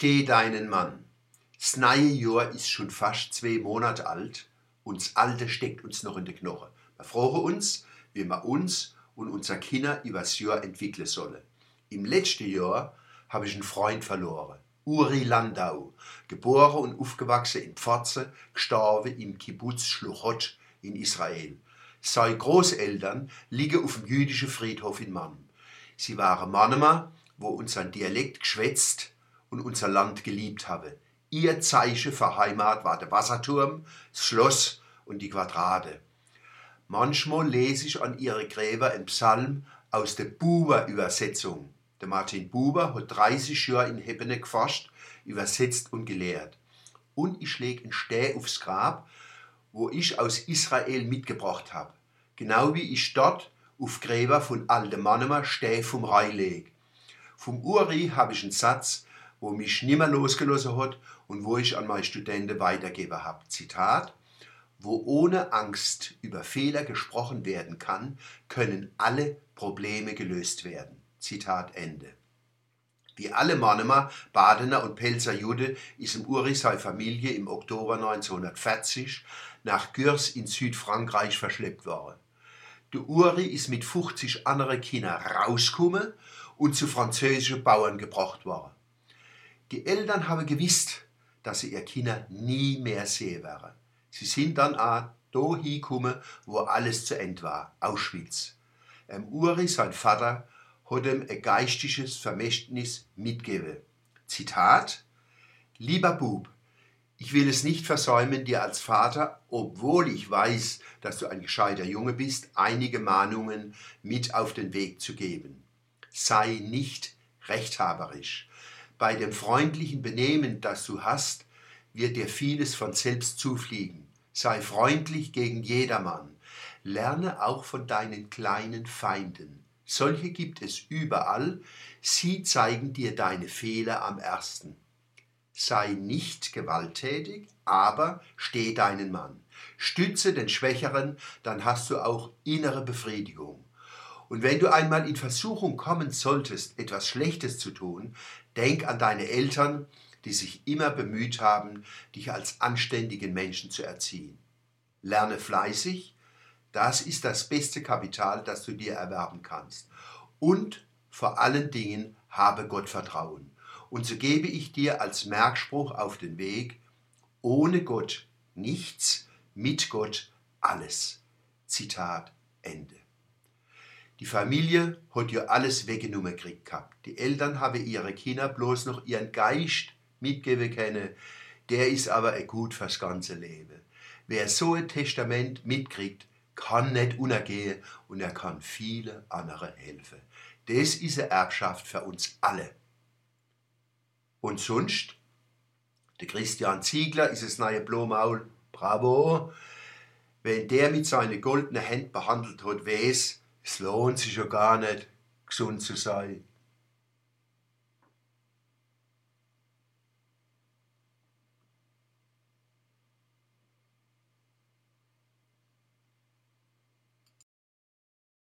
Steh deinen Mann. Das neue Jahr ist schon fast zwei Monate alt und das alte steckt uns noch in die Knochen. Wir fragen uns, wie wir uns und unser Kinder übers Jahr entwickeln sollen. Im letzten Jahr habe ich einen Freund verloren. Uri Landau, geboren und aufgewachsen in Pforze, gestorben im Kibbutz Schluchot in Israel. Seine Großeltern liegen auf dem jüdischen Friedhof in Mann. Sie waren Mannemer, wo unseren Dialekt geschwätzt und unser Land geliebt habe. Ihr Zeichen für Heimat war der Wasserturm, das Schloss und die Quadrate. Manchmal lese ich an ihre Gräber einen Psalm aus der Buber-Übersetzung. Der Martin Buber hat 30 Jahre in Hebbene geforscht, übersetzt und gelehrt. Und ich lege einen Steh aufs Grab, wo ich aus Israel mitgebracht habe. Genau wie ich dort auf Gräber von alten Mannemer Steh vom Rhein leg. Vom Uri habe ich einen Satz, wo mich nimmer losgelassen hat und wo ich an meine Studenten weitergeben habe. Zitat: Wo ohne Angst über Fehler gesprochen werden kann, können alle Probleme gelöst werden. Zitat Ende. Wie alle Mannemer, Badener und Pelzer Jude ist im Uri seine Familie im Oktober 1940 nach Gürs in Südfrankreich verschleppt worden. Der Uri ist mit 50 anderen Kindern rausgekommen und zu französischen Bauern gebracht worden. Die Eltern haben gewusst, dass sie ihr Kinder nie mehr sehen werden. Sie sind dann auch da hingekommen, wo alles zu Ende war, Auschwitz. Im Uri, sein Vater, hat ihm ein geistiges Vermächtnis mitgegeben. Zitat: Lieber Bub, ich will es nicht versäumen, dir als Vater, obwohl ich weiß, dass du ein gescheiter Junge bist, einige Mahnungen mit auf den Weg zu geben. Sei nicht rechthaberisch. Bei dem freundlichen Benehmen, das du hast, wird dir vieles von selbst zufliegen. Sei freundlich gegen jedermann. Lerne auch von deinen kleinen Feinden. Solche gibt es überall. Sie zeigen dir deine Fehler am ersten. Sei nicht gewalttätig, aber steh deinen Mann. Stütze den Schwächeren, dann hast du auch innere Befriedigung. Und wenn du einmal in Versuchung kommen solltest, etwas Schlechtes zu tun, denk an deine Eltern, die sich immer bemüht haben, dich als anständigen Menschen zu erziehen. Lerne fleißig, das ist das beste Kapital, das du dir erwerben kannst. Und vor allen Dingen habe Gott Vertrauen. Und so gebe ich dir als Merkspruch auf den Weg, ohne Gott nichts, mit Gott alles. Zitat Ende. Die Familie hat ja alles weggenommen gekriegt gehabt. Die Eltern haben ihre Kinder bloß noch ihren Geist mitgeben können. Der ist aber ein gut fürs ganze Leben. Wer so ein Testament mitkriegt, kann nicht untergehen und er kann viele andere helfen. Das ist eine Erbschaft für uns alle. Und sonst? Der Christian Ziegler ist das neue Blomaul. Bravo! Wenn der mit seinen goldenen Händen behandelt hat, weiß, es lohnt sich ja gar nicht, gesund zu sein.